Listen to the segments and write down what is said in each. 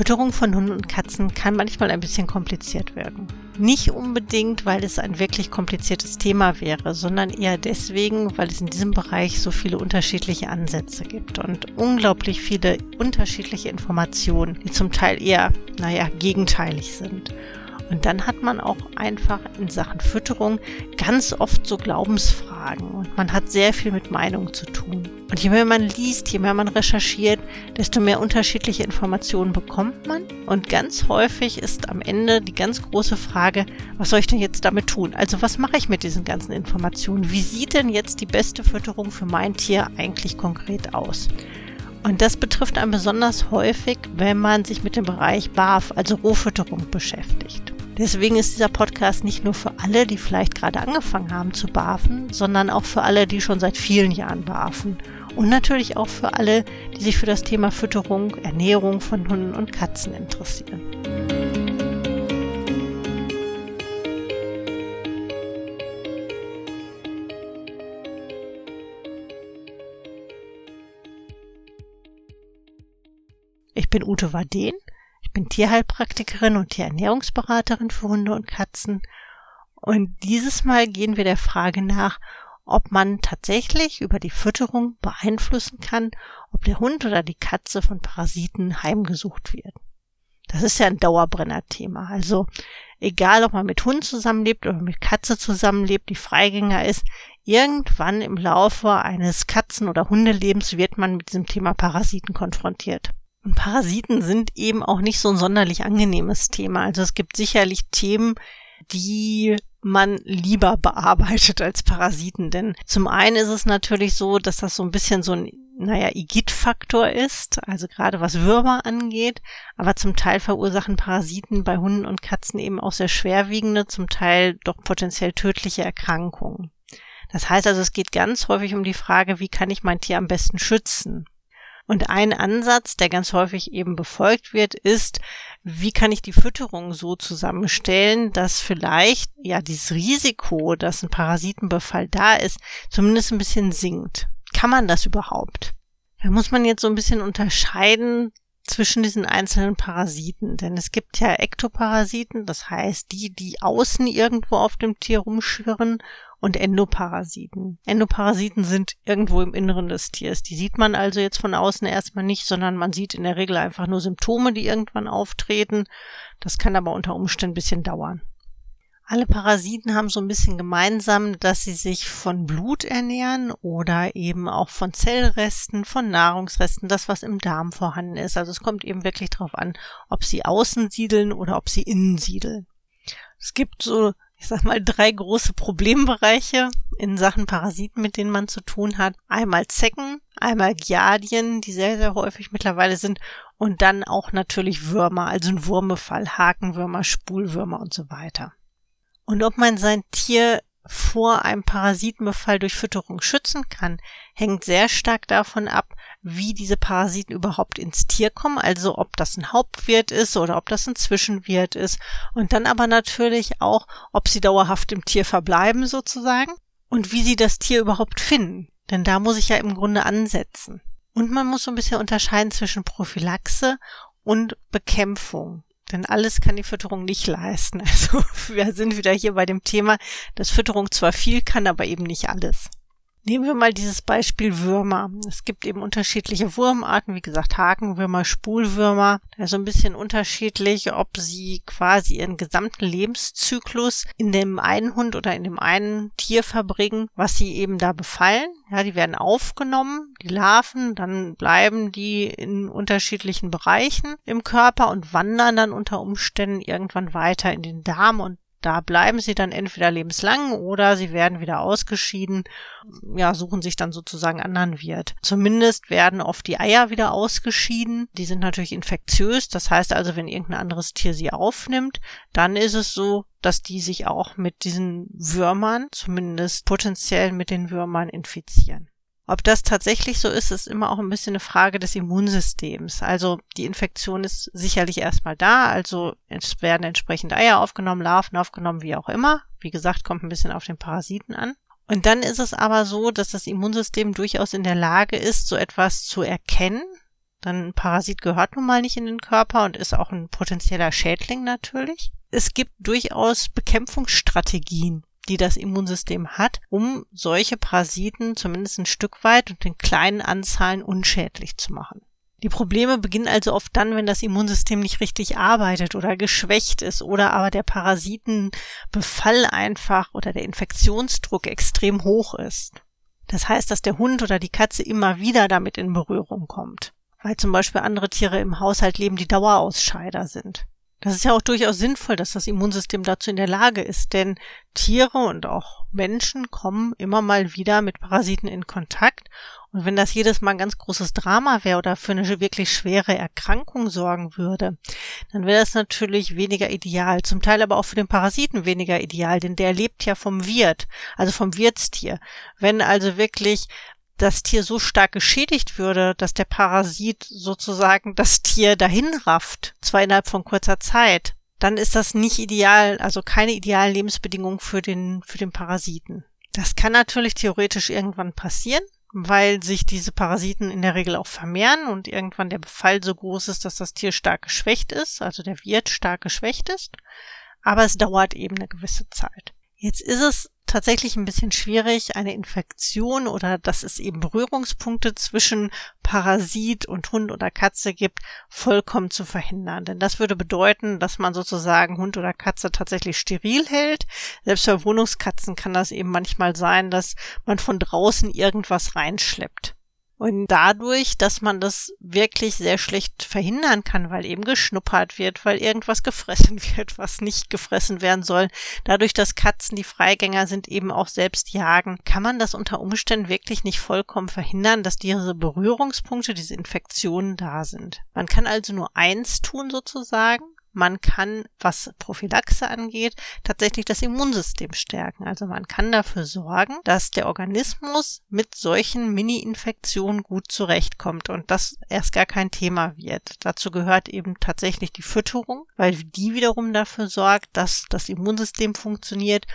Fütterung von Hunden und Katzen kann manchmal ein bisschen kompliziert wirken. Nicht unbedingt, weil es ein wirklich kompliziertes Thema wäre, sondern eher deswegen, weil es in diesem Bereich so viele unterschiedliche Ansätze gibt und unglaublich viele unterschiedliche Informationen, die zum Teil eher, naja, gegenteilig sind. Und dann hat man auch einfach in Sachen Fütterung ganz oft so Glaubensfragen und man hat sehr viel mit Meinung zu tun. Und je mehr man liest, je mehr man recherchiert, desto mehr unterschiedliche Informationen bekommt man. Und ganz häufig ist am Ende die ganz große Frage, was soll ich denn jetzt damit tun? Also was mache ich mit diesen ganzen Informationen? Wie sieht denn jetzt die beste Fütterung für mein Tier eigentlich konkret aus? Und das betrifft einen besonders häufig, wenn man sich mit dem Bereich BAF, also Rohfütterung, beschäftigt. Deswegen ist dieser Podcast nicht nur für alle, die vielleicht gerade angefangen haben zu barfen, sondern auch für alle, die schon seit vielen Jahren barfen. Und natürlich auch für alle, die sich für das Thema Fütterung, Ernährung von Hunden und Katzen interessieren. Ich bin Ute Waden bin Tierheilpraktikerin und Tierernährungsberaterin für Hunde und Katzen. Und dieses Mal gehen wir der Frage nach, ob man tatsächlich über die Fütterung beeinflussen kann, ob der Hund oder die Katze von Parasiten heimgesucht wird. Das ist ja ein Dauerbrenner-Thema. Also egal, ob man mit Hund zusammenlebt oder mit Katze zusammenlebt, die Freigänger ist, irgendwann im Laufe eines Katzen- oder Hundelebens wird man mit diesem Thema Parasiten konfrontiert. Und Parasiten sind eben auch nicht so ein sonderlich angenehmes Thema. Also es gibt sicherlich Themen, die man lieber bearbeitet als Parasiten. Denn zum einen ist es natürlich so, dass das so ein bisschen so ein, naja, Igit-Faktor ist, also gerade was Würmer angeht. Aber zum Teil verursachen Parasiten bei Hunden und Katzen eben auch sehr schwerwiegende, zum Teil doch potenziell tödliche Erkrankungen. Das heißt also, es geht ganz häufig um die Frage, wie kann ich mein Tier am besten schützen? Und ein Ansatz, der ganz häufig eben befolgt wird, ist, wie kann ich die Fütterung so zusammenstellen, dass vielleicht ja dieses Risiko, dass ein Parasitenbefall da ist, zumindest ein bisschen sinkt. Kann man das überhaupt? Da muss man jetzt so ein bisschen unterscheiden zwischen diesen einzelnen Parasiten, denn es gibt ja Ektoparasiten, das heißt die, die außen irgendwo auf dem Tier rumschwirren und Endoparasiten. Endoparasiten sind irgendwo im Inneren des Tiers. Die sieht man also jetzt von außen erstmal nicht, sondern man sieht in der Regel einfach nur Symptome, die irgendwann auftreten. Das kann aber unter Umständen ein bisschen dauern. Alle Parasiten haben so ein bisschen gemeinsam, dass sie sich von Blut ernähren oder eben auch von Zellresten, von Nahrungsresten, das was im Darm vorhanden ist. Also es kommt eben wirklich darauf an, ob sie außen siedeln oder ob sie innen siedeln. Es gibt so ich sag mal, drei große Problembereiche in Sachen Parasiten, mit denen man zu tun hat. Einmal Zecken, einmal Giardien, die sehr, sehr häufig mittlerweile sind, und dann auch natürlich Würmer, also ein Wurmebefall, Hakenwürmer, Spulwürmer und so weiter. Und ob man sein Tier vor einem Parasitenbefall durch Fütterung schützen kann, hängt sehr stark davon ab, wie diese Parasiten überhaupt ins Tier kommen, also ob das ein Hauptwirt ist oder ob das ein Zwischenwirt ist und dann aber natürlich auch, ob sie dauerhaft im Tier verbleiben sozusagen und wie sie das Tier überhaupt finden, denn da muss ich ja im Grunde ansetzen. Und man muss so ein bisschen unterscheiden zwischen Prophylaxe und Bekämpfung. Denn alles kann die Fütterung nicht leisten. Also wir sind wieder hier bei dem Thema, dass Fütterung zwar viel kann, aber eben nicht alles. Nehmen wir mal dieses Beispiel Würmer. Es gibt eben unterschiedliche Wurmarten, wie gesagt Hakenwürmer, Spulwürmer. Da ist so ein bisschen unterschiedlich, ob sie quasi ihren gesamten Lebenszyklus in dem einen Hund oder in dem einen Tier verbringen, was sie eben da befallen. Ja, die werden aufgenommen, die Larven, dann bleiben die in unterschiedlichen Bereichen im Körper und wandern dann unter Umständen irgendwann weiter in den Darm und da bleiben sie dann entweder lebenslang oder sie werden wieder ausgeschieden, ja, suchen sich dann sozusagen anderen Wirt. Zumindest werden oft die Eier wieder ausgeschieden. Die sind natürlich infektiös. Das heißt also, wenn irgendein anderes Tier sie aufnimmt, dann ist es so, dass die sich auch mit diesen Würmern, zumindest potenziell mit den Würmern infizieren. Ob das tatsächlich so ist, ist immer auch ein bisschen eine Frage des Immunsystems. Also die Infektion ist sicherlich erstmal da, also es werden entsprechend Eier aufgenommen, Larven aufgenommen, wie auch immer. Wie gesagt, kommt ein bisschen auf den Parasiten an. Und dann ist es aber so, dass das Immunsystem durchaus in der Lage ist, so etwas zu erkennen Dann ein Parasit gehört nun mal nicht in den Körper und ist auch ein potenzieller Schädling natürlich. Es gibt durchaus Bekämpfungsstrategien, die das Immunsystem hat, um solche Parasiten zumindest ein Stück weit und in kleinen Anzahlen unschädlich zu machen. Die Probleme beginnen also oft dann, wenn das Immunsystem nicht richtig arbeitet oder geschwächt ist oder aber der Parasitenbefall einfach oder der Infektionsdruck extrem hoch ist. Das heißt, dass der Hund oder die Katze immer wieder damit in Berührung kommt, weil zum Beispiel andere Tiere im Haushalt leben, die Dauerausscheider sind. Das ist ja auch durchaus sinnvoll, dass das Immunsystem dazu in der Lage ist, denn Tiere und auch Menschen kommen immer mal wieder mit Parasiten in Kontakt. Und wenn das jedes Mal ein ganz großes Drama wäre oder für eine wirklich schwere Erkrankung sorgen würde, dann wäre das natürlich weniger ideal. Zum Teil aber auch für den Parasiten weniger ideal, denn der lebt ja vom Wirt, also vom Wirtstier. Wenn also wirklich das Tier so stark geschädigt würde, dass der Parasit sozusagen das Tier dahin rafft, zwar innerhalb von kurzer Zeit, dann ist das nicht ideal, also keine idealen Lebensbedingungen für den, für den Parasiten. Das kann natürlich theoretisch irgendwann passieren, weil sich diese Parasiten in der Regel auch vermehren und irgendwann der Befall so groß ist, dass das Tier stark geschwächt ist, also der Wirt stark geschwächt ist. Aber es dauert eben eine gewisse Zeit. Jetzt ist es tatsächlich ein bisschen schwierig, eine Infektion oder dass es eben Berührungspunkte zwischen Parasit und Hund oder Katze gibt, vollkommen zu verhindern. Denn das würde bedeuten, dass man sozusagen Hund oder Katze tatsächlich steril hält. Selbst bei Wohnungskatzen kann das eben manchmal sein, dass man von draußen irgendwas reinschleppt. Und dadurch, dass man das wirklich sehr schlecht verhindern kann, weil eben geschnuppert wird, weil irgendwas gefressen wird, was nicht gefressen werden soll, dadurch, dass Katzen die Freigänger sind, eben auch selbst jagen, kann man das unter Umständen wirklich nicht vollkommen verhindern, dass diese Berührungspunkte, diese Infektionen da sind. Man kann also nur eins tun sozusagen, man kann, was Prophylaxe angeht, tatsächlich das Immunsystem stärken. Also man kann dafür sorgen, dass der Organismus mit solchen Mini-Infektionen gut zurechtkommt und das erst gar kein Thema wird. Dazu gehört eben tatsächlich die Fütterung, weil die wiederum dafür sorgt, dass das Immunsystem funktioniert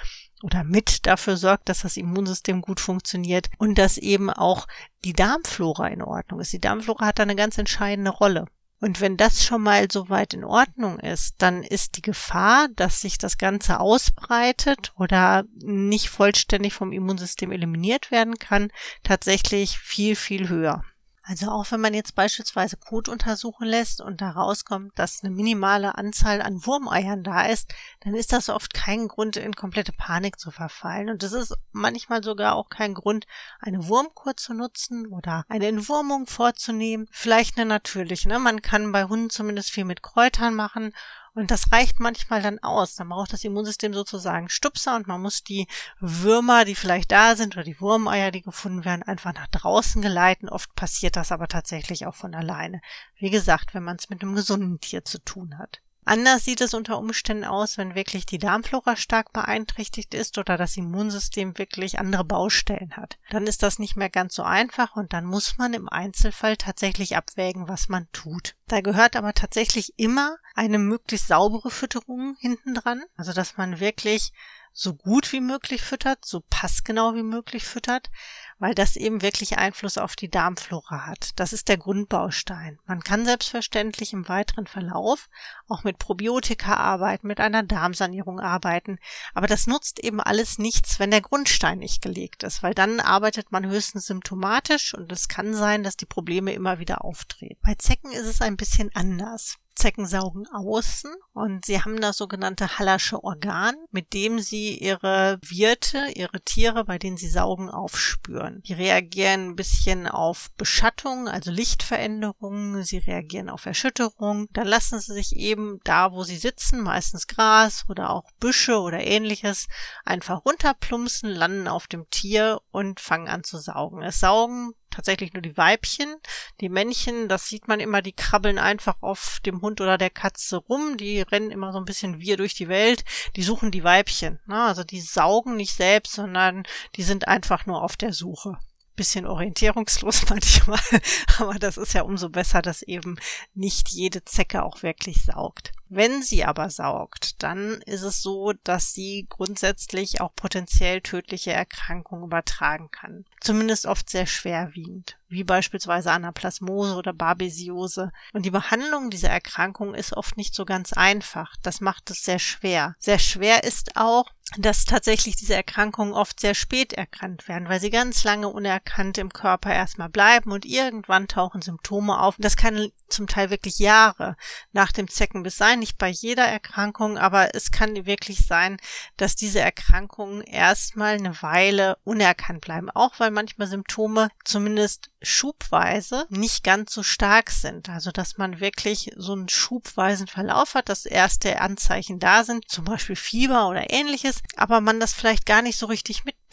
oder mit dafür sorgt, dass das Immunsystem gut funktioniert und dass eben auch die Darmflora in Ordnung ist. Die Darmflora hat da eine ganz entscheidende Rolle. Und wenn das schon mal so weit in Ordnung ist, dann ist die Gefahr, dass sich das Ganze ausbreitet oder nicht vollständig vom Immunsystem eliminiert werden kann, tatsächlich viel, viel höher. Also auch wenn man jetzt beispielsweise Kot untersuchen lässt und da rauskommt, dass eine minimale Anzahl an Wurmeiern da ist, dann ist das oft kein Grund, in komplette Panik zu verfallen. Und es ist manchmal sogar auch kein Grund, eine Wurmkur zu nutzen oder eine Entwurmung vorzunehmen. Vielleicht eine natürliche. Ne? Man kann bei Hunden zumindest viel mit Kräutern machen und das reicht manchmal dann aus. Dann braucht das Immunsystem sozusagen Stupser und man muss die Würmer, die vielleicht da sind oder die Wurmeier, die gefunden werden, einfach nach draußen geleiten. Oft passiert das aber tatsächlich auch von alleine. Wie gesagt, wenn man es mit einem gesunden Tier zu tun hat. Anders sieht es unter Umständen aus, wenn wirklich die Darmflora stark beeinträchtigt ist oder das Immunsystem wirklich andere Baustellen hat. Dann ist das nicht mehr ganz so einfach und dann muss man im Einzelfall tatsächlich abwägen, was man tut. Da gehört aber tatsächlich immer eine möglichst saubere Fütterung hinten dran, also dass man wirklich so gut wie möglich füttert, so passgenau wie möglich füttert, weil das eben wirklich Einfluss auf die Darmflora hat. Das ist der Grundbaustein. Man kann selbstverständlich im weiteren Verlauf auch mit Probiotika arbeiten, mit einer Darmsanierung arbeiten, aber das nutzt eben alles nichts, wenn der Grundstein nicht gelegt ist, weil dann arbeitet man höchstens symptomatisch und es kann sein, dass die Probleme immer wieder auftreten. Bei Zecken ist es ein bisschen anders. Zecken saugen außen und sie haben das sogenannte Hallersche Organ, mit dem sie ihre Wirte, ihre Tiere, bei denen sie saugen, aufspüren. Die reagieren ein bisschen auf Beschattung, also Lichtveränderungen, sie reagieren auf Erschütterung. Dann lassen sie sich eben da, wo sie sitzen, meistens Gras oder auch Büsche oder ähnliches, einfach runterplumpsen, landen auf dem Tier und fangen an zu saugen. Es saugen tatsächlich nur die Weibchen. Die Männchen, das sieht man immer, die krabbeln einfach auf dem Hund oder der Katze rum. Die rennen immer so ein bisschen wir durch die Welt. Die suchen die Weibchen. Ne? Also die saugen nicht selbst, sondern die sind einfach nur auf der Suche bisschen orientierungslos manchmal, aber das ist ja umso besser, dass eben nicht jede Zecke auch wirklich saugt. Wenn sie aber saugt, dann ist es so, dass sie grundsätzlich auch potenziell tödliche Erkrankungen übertragen kann. Zumindest oft sehr schwerwiegend wie beispielsweise Anaplasmose oder Babesiose. Und die Behandlung dieser Erkrankung ist oft nicht so ganz einfach. Das macht es sehr schwer. Sehr schwer ist auch, dass tatsächlich diese Erkrankungen oft sehr spät erkannt werden, weil sie ganz lange unerkannt im Körper erstmal bleiben und irgendwann tauchen Symptome auf. Das kann zum Teil wirklich Jahre nach dem Zeckenbiss sein, nicht bei jeder Erkrankung, aber es kann wirklich sein, dass diese Erkrankungen erstmal eine Weile unerkannt bleiben, auch weil manchmal Symptome zumindest schubweise nicht ganz so stark sind. Also dass man wirklich so einen schubweisen Verlauf hat, dass erste Anzeichen da sind, zum Beispiel Fieber oder ähnliches, aber man das vielleicht gar nicht so richtig mitbekommt,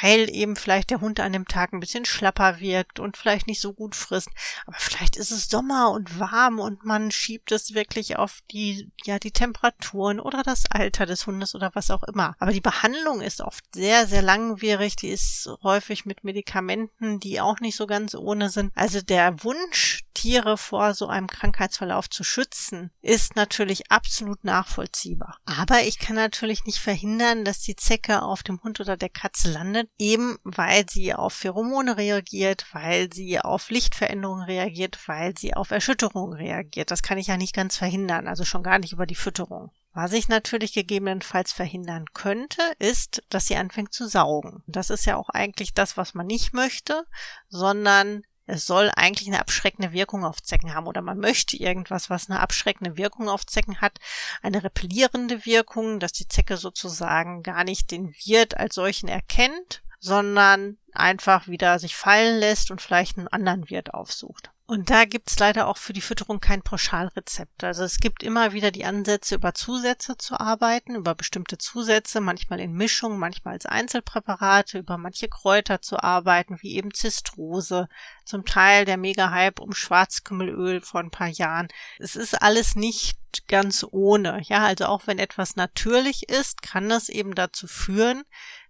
weil eben vielleicht der Hund an dem Tag ein bisschen schlapper wirkt und vielleicht nicht so gut frisst. Aber vielleicht ist es Sommer und warm und man schiebt es wirklich auf die, ja, die Temperaturen oder das Alter des Hundes oder was auch immer. Aber die Behandlung ist oft sehr, sehr langwierig. Die ist häufig mit Medikamenten, die auch nicht so ganz ohne sind. Also der Wunsch, Tiere vor so einem Krankheitsverlauf zu schützen, ist natürlich absolut nachvollziehbar. Aber ich kann natürlich nicht verhindern, dass die Zecke auf dem Hund oder der Katze landet, eben weil sie auf Pheromone reagiert, weil sie auf Lichtveränderungen reagiert, weil sie auf Erschütterungen reagiert. Das kann ich ja nicht ganz verhindern, also schon gar nicht über die Fütterung. Was ich natürlich gegebenenfalls verhindern könnte, ist, dass sie anfängt zu saugen. Das ist ja auch eigentlich das, was man nicht möchte, sondern es soll eigentlich eine abschreckende Wirkung auf Zecken haben oder man möchte irgendwas, was eine abschreckende Wirkung auf Zecken hat, eine repellierende Wirkung, dass die Zecke sozusagen gar nicht den Wirt als solchen erkennt, sondern einfach wieder sich fallen lässt und vielleicht einen anderen Wirt aufsucht. Und da gibt's leider auch für die Fütterung kein Pauschalrezept. Also es gibt immer wieder die Ansätze, über Zusätze zu arbeiten, über bestimmte Zusätze, manchmal in Mischung, manchmal als Einzelpräparate, über manche Kräuter zu arbeiten, wie eben Zistrose, zum Teil der Mega-Hype um Schwarzkümmelöl vor ein paar Jahren. Es ist alles nicht ganz ohne. Ja, also auch wenn etwas natürlich ist, kann das eben dazu führen,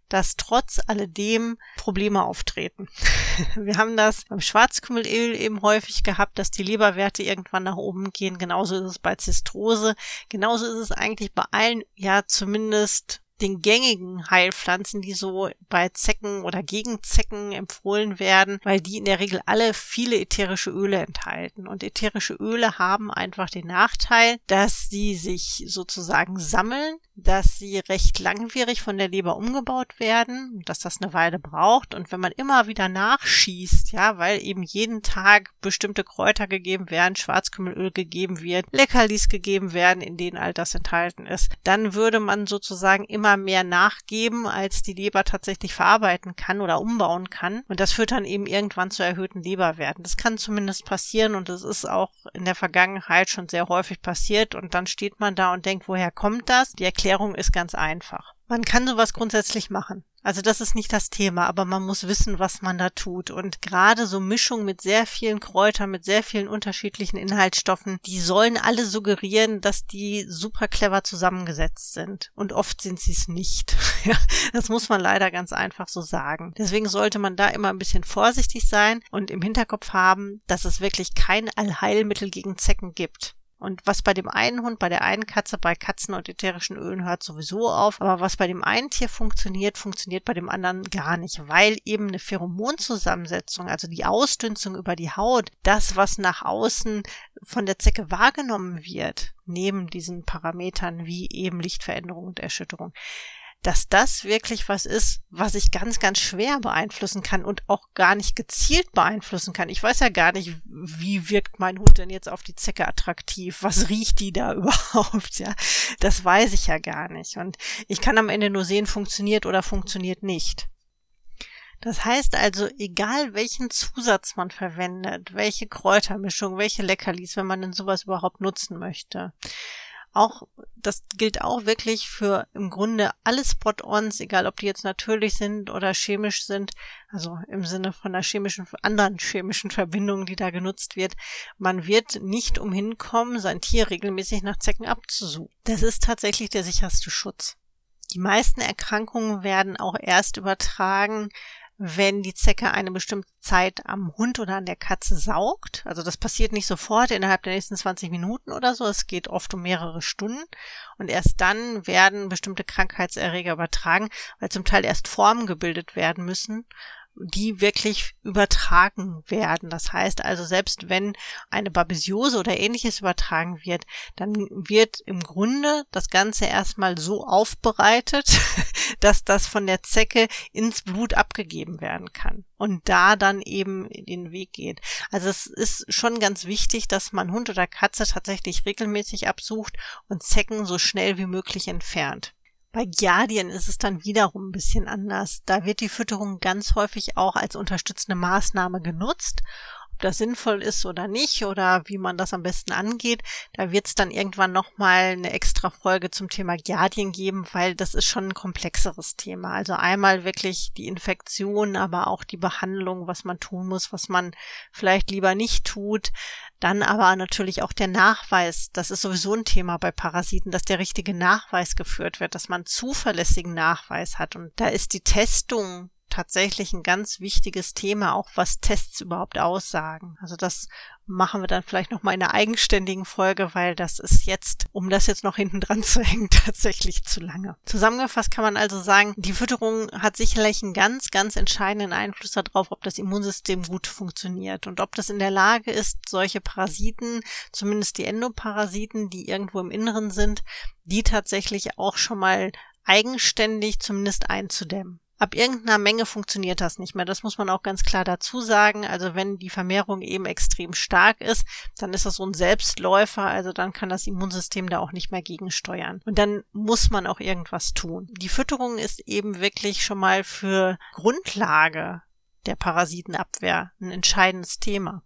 dass trotz alledem Probleme auftreten. Wir haben das beim Schwarzkümmelöl eben häufig gehabt, dass die Leberwerte irgendwann nach oben gehen. Genauso ist es bei Zistrose. Genauso ist es eigentlich bei allen, ja, zumindest den gängigen Heilpflanzen, die so bei Zecken oder gegen Zecken empfohlen werden, weil die in der Regel alle viele ätherische Öle enthalten. Und ätherische Öle haben einfach den Nachteil, dass sie sich sozusagen sammeln, dass sie recht langwierig von der Leber umgebaut werden, dass das eine Weile braucht. Und wenn man immer wieder nachschießt, ja, weil eben jeden Tag bestimmte Kräuter gegeben werden, Schwarzkümmelöl gegeben wird, Leckerlis gegeben werden, in denen all das enthalten ist, dann würde man sozusagen immer immer mehr nachgeben, als die Leber tatsächlich verarbeiten kann oder umbauen kann. Und das führt dann eben irgendwann zu erhöhten Leberwerten. Das kann zumindest passieren und es ist auch in der Vergangenheit schon sehr häufig passiert. Und dann steht man da und denkt, woher kommt das? Die Erklärung ist ganz einfach. Man kann sowas grundsätzlich machen. Also das ist nicht das Thema, aber man muss wissen, was man da tut. Und gerade so Mischung mit sehr vielen Kräutern, mit sehr vielen unterschiedlichen Inhaltsstoffen, die sollen alle suggerieren, dass die super clever zusammengesetzt sind. Und oft sind sie es nicht. das muss man leider ganz einfach so sagen. Deswegen sollte man da immer ein bisschen vorsichtig sein und im Hinterkopf haben, dass es wirklich kein Allheilmittel gegen Zecken gibt. Und was bei dem einen Hund, bei der einen Katze, bei Katzen und ätherischen Ölen hört sowieso auf. Aber was bei dem einen Tier funktioniert, funktioniert bei dem anderen gar nicht, weil eben eine Pheromonzusammensetzung, also die Ausdünstung über die Haut, das, was nach außen von der Zecke wahrgenommen wird, neben diesen Parametern wie eben Lichtveränderung und Erschütterung, dass das wirklich was ist, was ich ganz, ganz schwer beeinflussen kann und auch gar nicht gezielt beeinflussen kann. Ich weiß ja gar nicht, wie wirkt mein Hund denn jetzt auf die Zecke attraktiv? Was riecht die da überhaupt? Ja, das weiß ich ja gar nicht. Und ich kann am Ende nur sehen, funktioniert oder funktioniert nicht. Das heißt also, egal welchen Zusatz man verwendet, welche Kräutermischung, welche Leckerlis, wenn man denn sowas überhaupt nutzen möchte, auch, das gilt auch wirklich für im Grunde alle Spot-ons, egal ob die jetzt natürlich sind oder chemisch sind, also im Sinne von einer chemischen, anderen chemischen Verbindung, die da genutzt wird. Man wird nicht umhin kommen, sein Tier regelmäßig nach Zecken abzusuchen. Das ist tatsächlich der sicherste Schutz. Die meisten Erkrankungen werden auch erst übertragen, wenn die Zecke eine bestimmte Zeit am Hund oder an der Katze saugt. Also das passiert nicht sofort innerhalb der nächsten 20 Minuten oder so. Es geht oft um mehrere Stunden. Und erst dann werden bestimmte Krankheitserreger übertragen, weil zum Teil erst Formen gebildet werden müssen die wirklich übertragen werden. Das heißt also, selbst wenn eine Babesiose oder ähnliches übertragen wird, dann wird im Grunde das Ganze erstmal so aufbereitet, dass das von der Zecke ins Blut abgegeben werden kann und da dann eben den Weg geht. Also es ist schon ganz wichtig, dass man Hund oder Katze tatsächlich regelmäßig absucht und Zecken so schnell wie möglich entfernt. Bei Giardien ist es dann wiederum ein bisschen anders. Da wird die Fütterung ganz häufig auch als unterstützende Maßnahme genutzt ob das sinnvoll ist oder nicht oder wie man das am besten angeht. Da wird es dann irgendwann nochmal eine extra Folge zum Thema Giardien geben, weil das ist schon ein komplexeres Thema. Also einmal wirklich die Infektion, aber auch die Behandlung, was man tun muss, was man vielleicht lieber nicht tut. Dann aber natürlich auch der Nachweis. Das ist sowieso ein Thema bei Parasiten, dass der richtige Nachweis geführt wird, dass man zuverlässigen Nachweis hat. Und da ist die Testung tatsächlich ein ganz wichtiges Thema, auch was Tests überhaupt aussagen. Also das machen wir dann vielleicht noch mal in einer eigenständigen Folge, weil das ist jetzt, um das jetzt noch hinten dran zu hängen, tatsächlich zu lange. Zusammengefasst kann man also sagen, die Fütterung hat sicherlich einen ganz, ganz entscheidenden Einfluss darauf, ob das Immunsystem gut funktioniert und ob das in der Lage ist, solche Parasiten, zumindest die Endoparasiten, die irgendwo im Inneren sind, die tatsächlich auch schon mal eigenständig zumindest einzudämmen. Ab irgendeiner Menge funktioniert das nicht mehr. Das muss man auch ganz klar dazu sagen. Also wenn die Vermehrung eben extrem stark ist, dann ist das so ein Selbstläufer. Also dann kann das Immunsystem da auch nicht mehr gegensteuern. Und dann muss man auch irgendwas tun. Die Fütterung ist eben wirklich schon mal für Grundlage der Parasitenabwehr ein entscheidendes Thema.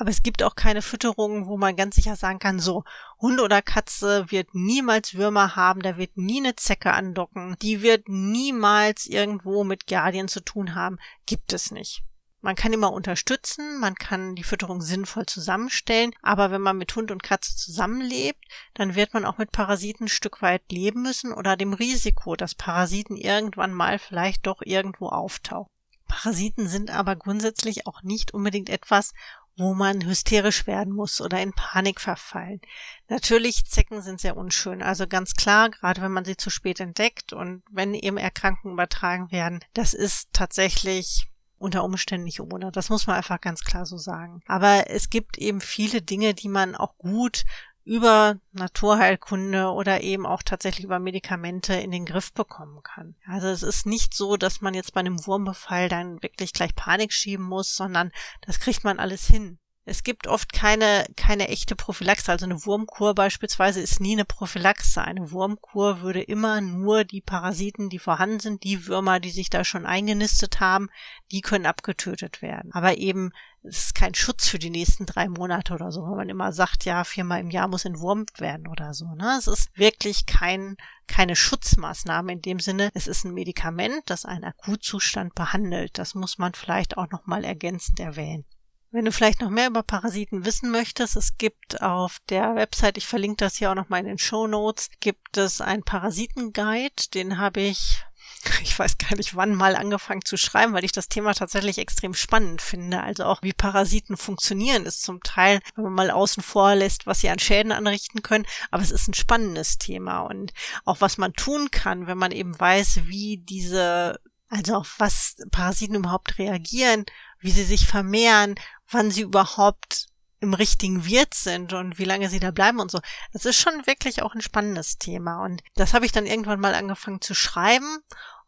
Aber es gibt auch keine Fütterungen, wo man ganz sicher sagen kann, so, Hund oder Katze wird niemals Würmer haben, da wird nie eine Zecke andocken, die wird niemals irgendwo mit Guardian zu tun haben. Gibt es nicht. Man kann immer unterstützen, man kann die Fütterung sinnvoll zusammenstellen, aber wenn man mit Hund und Katze zusammenlebt, dann wird man auch mit Parasiten ein Stück weit leben müssen oder dem Risiko, dass Parasiten irgendwann mal vielleicht doch irgendwo auftauchen. Parasiten sind aber grundsätzlich auch nicht unbedingt etwas, wo man hysterisch werden muss oder in Panik verfallen. Natürlich, Zecken sind sehr unschön. Also ganz klar, gerade wenn man sie zu spät entdeckt und wenn eben Erkrankungen übertragen werden, das ist tatsächlich unter Umständen nicht ohne. Das muss man einfach ganz klar so sagen. Aber es gibt eben viele Dinge, die man auch gut über Naturheilkunde oder eben auch tatsächlich über Medikamente in den Griff bekommen kann. Also es ist nicht so, dass man jetzt bei einem Wurmbefall dann wirklich gleich Panik schieben muss, sondern das kriegt man alles hin. Es gibt oft keine, keine echte Prophylaxe. Also eine Wurmkur beispielsweise ist nie eine Prophylaxe. Eine Wurmkur würde immer nur die Parasiten, die vorhanden sind, die Würmer, die sich da schon eingenistet haben, die können abgetötet werden. Aber eben, es ist kein Schutz für die nächsten drei Monate oder so, wenn man immer sagt, ja, viermal im Jahr muss entwurmt werden oder so. Ne? Es ist wirklich kein, keine Schutzmaßnahme in dem Sinne. Es ist ein Medikament, das einen Akutzustand behandelt. Das muss man vielleicht auch nochmal ergänzend erwähnen. Wenn du vielleicht noch mehr über Parasiten wissen möchtest, es gibt auf der Website, ich verlinke das hier auch nochmal in den Show Notes, gibt es einen Parasitenguide, den habe ich ich weiß gar nicht wann mal angefangen zu schreiben, weil ich das Thema tatsächlich extrem spannend finde. Also auch wie Parasiten funktionieren ist zum Teil, wenn man mal außen vor lässt, was sie an Schäden anrichten können. Aber es ist ein spannendes Thema und auch was man tun kann, wenn man eben weiß, wie diese, also auf was Parasiten überhaupt reagieren, wie sie sich vermehren, wann sie überhaupt im richtigen Wirt sind und wie lange sie da bleiben und so. Das ist schon wirklich auch ein spannendes Thema. Und das habe ich dann irgendwann mal angefangen zu schreiben.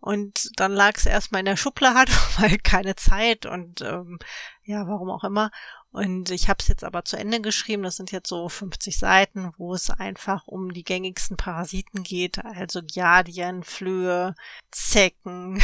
Und dann lag es erstmal in der Schublade, weil keine Zeit und ähm, ja, warum auch immer. Und ich habe es jetzt aber zu Ende geschrieben. Das sind jetzt so 50 Seiten, wo es einfach um die gängigsten Parasiten geht. Also Giardien, Flöhe, Zecken,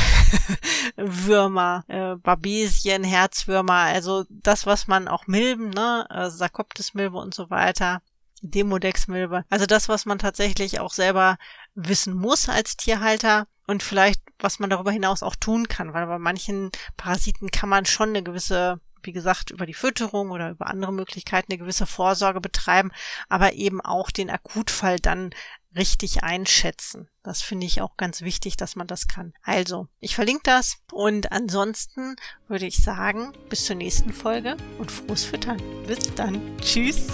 Würmer, äh, Babesien, Herzwürmer. Also das, was man auch Milben, ne, äh, und so weiter. Demodex-Milbe. Also das, was man tatsächlich auch selber wissen muss als Tierhalter und vielleicht, was man darüber hinaus auch tun kann, weil bei manchen Parasiten kann man schon eine gewisse, wie gesagt, über die Fütterung oder über andere Möglichkeiten eine gewisse Vorsorge betreiben, aber eben auch den Akutfall dann richtig einschätzen. Das finde ich auch ganz wichtig, dass man das kann. Also, ich verlinke das und ansonsten würde ich sagen, bis zur nächsten Folge und frohes Füttern. Bis dann. Tschüss.